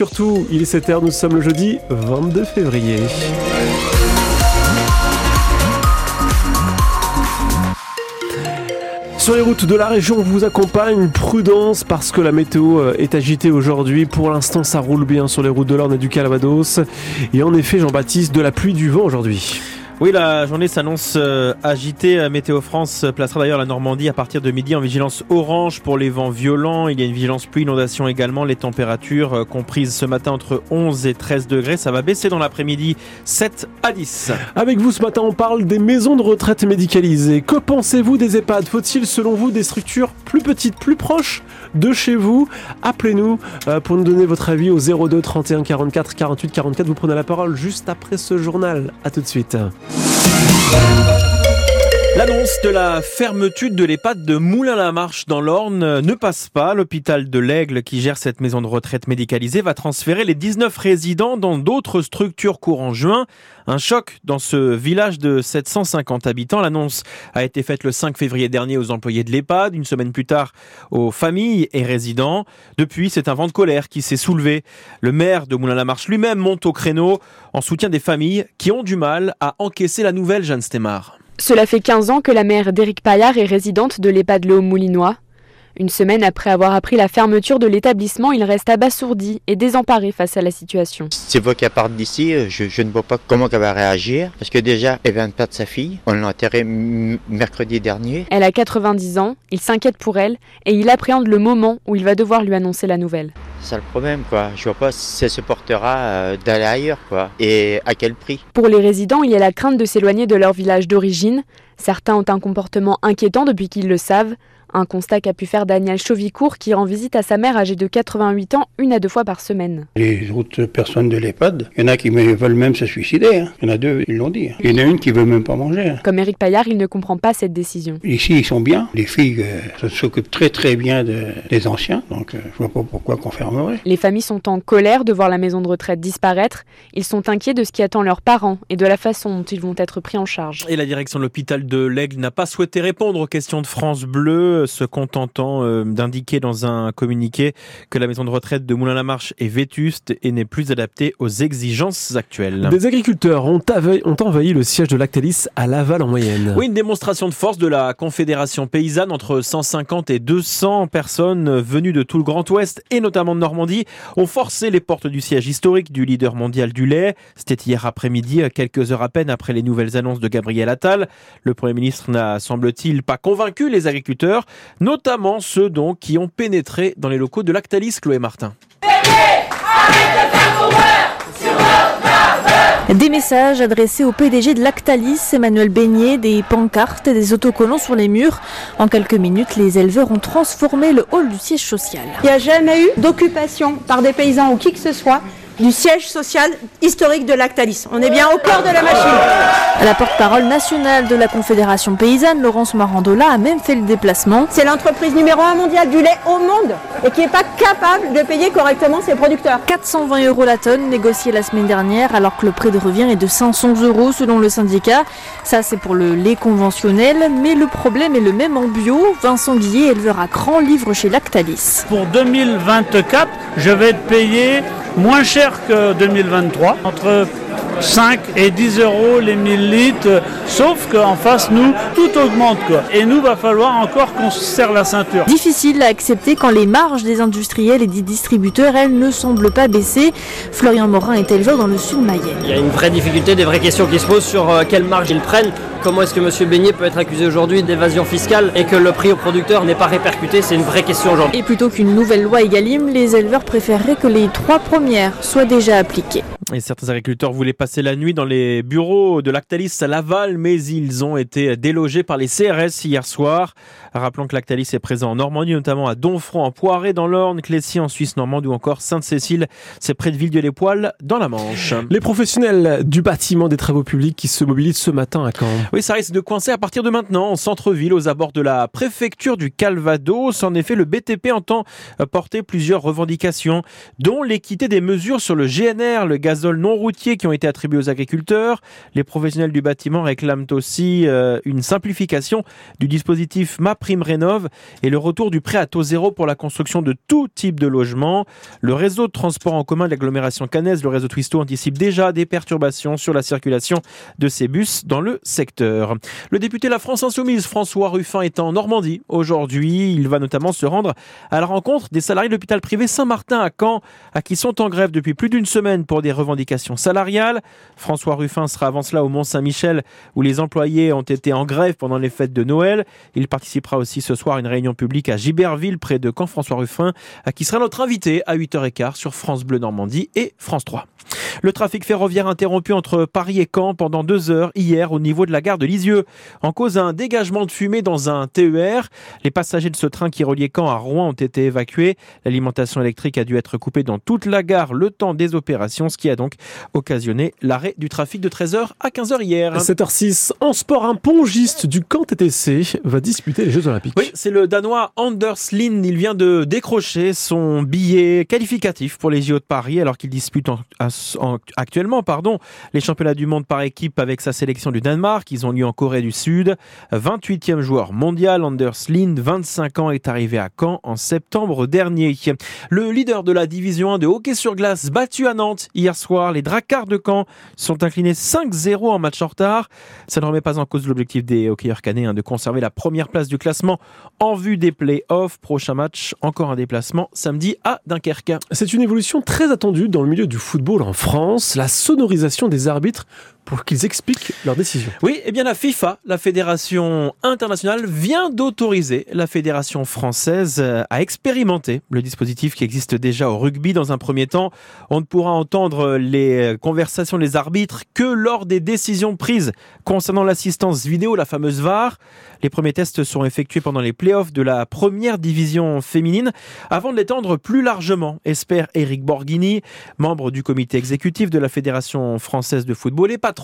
Surtout, il est 7h, nous sommes le jeudi 22 février. Sur les routes de la région, on vous accompagne. Prudence parce que la météo euh, est agitée aujourd'hui. Pour l'instant, ça roule bien sur les routes de l'Orne et du Calvados. Et en effet, Jean-Baptiste, de la pluie, du vent aujourd'hui. Oui, la journée s'annonce euh, agitée. Euh, Météo France placera d'ailleurs la Normandie à partir de midi en vigilance orange pour les vents violents. Il y a une vigilance pluie, inondation également. Les températures euh, comprises ce matin entre 11 et 13 degrés. Ça va baisser dans l'après-midi 7 à 10. Avec vous ce matin, on parle des maisons de retraite médicalisées. Que pensez-vous des EHPAD? Faut-il selon vous des structures plus petites, plus proches de chez vous? Appelez-nous pour nous donner votre avis au 02 31 44 48 44. Vous prenez la parole juste après ce journal. A tout de suite. Thank you. L'annonce de la fermeture de l'EHPAD de Moulin-la-Marche dans l'Orne ne passe pas. L'hôpital de l'Aigle, qui gère cette maison de retraite médicalisée, va transférer les 19 résidents dans d'autres structures courant juin. Un choc dans ce village de 750 habitants. L'annonce a été faite le 5 février dernier aux employés de l'EHPAD, une semaine plus tard aux familles et résidents. Depuis, c'est un vent de colère qui s'est soulevé. Le maire de Moulin-la-Marche lui-même monte au créneau en soutien des familles qui ont du mal à encaisser la nouvelle Jeanne Stémar. Cela fait 15 ans que la mère d'Éric Paillard est résidente de l'EHPAD Léo Moulinois. Une semaine après avoir appris la fermeture de l'établissement, il reste abasourdi et désemparé face à la situation. C'est vous qu'elle part d'ici, je, ne vois pas comment elle va réagir. Parce que déjà, elle vient de perdre sa fille. On l'a enterrée mercredi dernier. Elle a 90 ans, il s'inquiète pour elle et il appréhende le moment où il va devoir lui annoncer la nouvelle. C'est le problème, vois pas si ça se portera euh, d'aller ailleurs. Et à quel prix? Pour les résidents, il y a la crainte de s'éloigner de leur village d'origine. Certains ont un comportement inquiétant depuis qu'ils le savent. Un constat qu'a pu faire Daniel Chauvicourt qui rend visite à sa mère âgée de 88 ans une à deux fois par semaine. Les autres personnes de l'EHPAD, il y en a qui veulent même se suicider. Hein. Il y en a deux, ils l'ont dit. Hein. Il y en a une qui veut même pas manger. Hein. Comme Eric Paillard, il ne comprend pas cette décision. Ici, ils sont bien. Les filles euh, s'occupent très très bien des anciens, donc euh, je vois pas pourquoi qu'on fermerait. Les familles sont en colère de voir la maison de retraite disparaître. Ils sont inquiets de ce qui attend leurs parents et de la façon dont ils vont être pris en charge. Et la direction de l'hôpital de l'Aigle n'a pas souhaité répondre aux questions de France Bleu se contentant euh, d'indiquer dans un communiqué que la maison de retraite de Moulin-la-Marche est vétuste et n'est plus adaptée aux exigences actuelles. Des agriculteurs ont, ont envahi le siège de Lactalis à Laval en moyenne. Oui, une démonstration de force de la Confédération paysanne entre 150 et 200 personnes venues de tout le Grand Ouest et notamment de Normandie ont forcé les portes du siège historique du leader mondial du lait. C'était hier après-midi, quelques heures à peine après les nouvelles annonces de Gabriel Attal. Le Premier ministre n'a, semble-t-il, pas convaincu les agriculteurs notamment ceux donc qui ont pénétré dans les locaux de Lactalis, Chloé Martin. Des messages adressés au PDG de Lactalis, Emmanuel Beignet, des pancartes et des autocollants sur les murs. En quelques minutes, les éleveurs ont transformé le hall du siège social. Il n'y a jamais eu d'occupation par des paysans ou qui que ce soit du siège social historique de Lactalis. On est bien au cœur de la machine. La porte-parole nationale de la Confédération paysanne, Laurence Marandola, a même fait le déplacement. C'est l'entreprise numéro un mondiale du lait au monde et qui n'est pas capable de payer correctement ses producteurs. 420 euros la tonne négociée la semaine dernière alors que le prix de revient est de 500 euros selon le syndicat. Ça c'est pour le lait conventionnel, mais le problème est le même en bio. Vincent Guillet, éleveur à Cran, livre chez Lactalis. Pour 2024, je vais être payé moins cher que 2023, entre 5 et 10 euros les 1000 litres, sauf qu'en face, nous, tout augmente. Quoi. Et nous, va falloir encore qu'on se serre la ceinture. Difficile à accepter quand les marges des industriels et des distributeurs, elles, ne semblent pas baisser. Florian Morin est éleveur dans le sud Mayenne. Il y a une vraie difficulté, des vraies questions qui se posent sur euh, quelle marge ils prennent. Comment est-ce que M. Beignet peut être accusé aujourd'hui d'évasion fiscale et que le prix au producteur n'est pas répercuté? C'est une vraie question aujourd'hui. Et plutôt qu'une nouvelle loi Egalim, les éleveurs préféreraient que les trois premières soient déjà appliquées. Et certains agriculteurs voulaient passer la nuit dans les bureaux de Lactalis à Laval, mais ils ont été délogés par les CRS hier soir. Rappelons que Lactalis est présent en Normandie, notamment à Donfront, en Poiré, dans l'Orne, Clécy, en Suisse normande ou encore Sainte-Cécile, c'est près de Villedieu-les-Poils, dans la Manche. Les professionnels du bâtiment des travaux publics qui se mobilisent ce matin à Caen. Oui, ça risque de coincer à partir de maintenant en centre-ville, aux abords de la préfecture du Calvados. En effet, le BTP entend porter plusieurs revendications, dont l'équité des mesures sur le GNR, le gaz gazole non routier qui ont été attribués aux agriculteurs. Les professionnels du bâtiment réclament aussi euh, une simplification du dispositif MaPrimeRénov et le retour du prêt à taux zéro pour la construction de tout type de logement. Le réseau de transport en commun de l'agglomération cannaise, le réseau Twisto, anticipe déjà des perturbations sur la circulation de ces bus dans le secteur. Le député La France Insoumise, François Ruffin, est en Normandie aujourd'hui. Il va notamment se rendre à la rencontre des salariés de l'hôpital privé Saint-Martin à Caen, à qui sont en grève depuis plus d'une semaine pour des revendications salariales. François Ruffin sera avant cela au Mont-Saint-Michel, où les employés ont été en grève pendant les fêtes de Noël. Il participera aussi ce soir à une réunion publique à Giberville, près de Caen. François Ruffin, qui sera notre invité à 8h15 sur France Bleu Normandie et France 3. Le trafic ferroviaire interrompu entre Paris et Caen pendant deux heures hier au niveau de la gare de Lisieux, en cause d'un dégagement de fumée dans un TER. Les passagers de ce train qui reliait Caen à Rouen ont été évacués. L'alimentation électrique a dû être coupée dans toute la gare le temps des opérations, ce qui a donc occasionné l'arrêt du trafic de 13h à 15h hier. 7h06, en sport, un pongiste du camp TTC va disputer les Jeux Olympiques. Oui, c'est le Danois Anders Lind. Il vient de décrocher son billet qualificatif pour les JO de Paris alors qu'il dispute en, actuellement pardon, les championnats du monde par équipe avec sa sélection du Danemark. Ils ont lieu en Corée du Sud. 28e joueur mondial, Anders Lind, 25 ans, est arrivé à Caen en septembre dernier. Le leader de la division 1 de hockey sur glace, battu à Nantes hier soir, les Dracars de Caen sont inclinés 5-0 en match en retard. Ça ne remet pas en cause l'objectif des hockeyeurs canéens de conserver la première place du classement en vue des play-offs. Prochain match, encore un déplacement samedi à Dunkerque. C'est une évolution très attendue dans le milieu du football en France, la sonorisation des arbitres pour qu'ils expliquent leurs décisions. Oui, et eh bien la FIFA, la fédération internationale, vient d'autoriser la fédération française euh, à expérimenter le dispositif qui existe déjà au rugby. Dans un premier temps, on ne pourra entendre les conversations des arbitres que lors des décisions prises concernant l'assistance vidéo, la fameuse VAR. Les premiers tests sont effectués pendant les playoffs de la première division féminine avant de l'étendre plus largement, espère Eric Borghini, membre du comité exécutif de la Fédération française de football et patron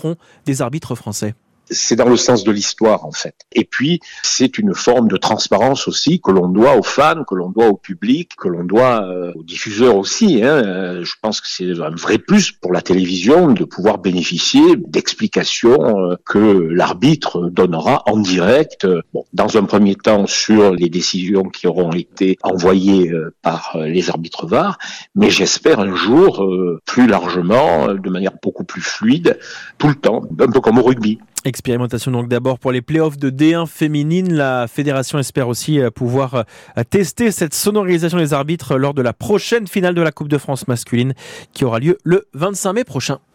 des arbitres français c'est dans le sens de l'histoire en fait. Et puis c'est une forme de transparence aussi que l'on doit aux fans, que l'on doit au public, que l'on doit euh, aux diffuseurs aussi. Hein. Euh, je pense que c'est un vrai plus pour la télévision de pouvoir bénéficier d'explications euh, que l'arbitre donnera en direct. Bon, dans un premier temps sur les décisions qui auront été envoyées par les arbitres VAR, mais j'espère un jour plus largement, de manière beaucoup plus fluide, tout le temps, un peu comme au rugby. Expérimentation donc d'abord pour les playoffs de D1 féminine. La fédération espère aussi euh, pouvoir euh, tester cette sonorisation des arbitres lors de la prochaine finale de la Coupe de France masculine qui aura lieu le 25 mai prochain.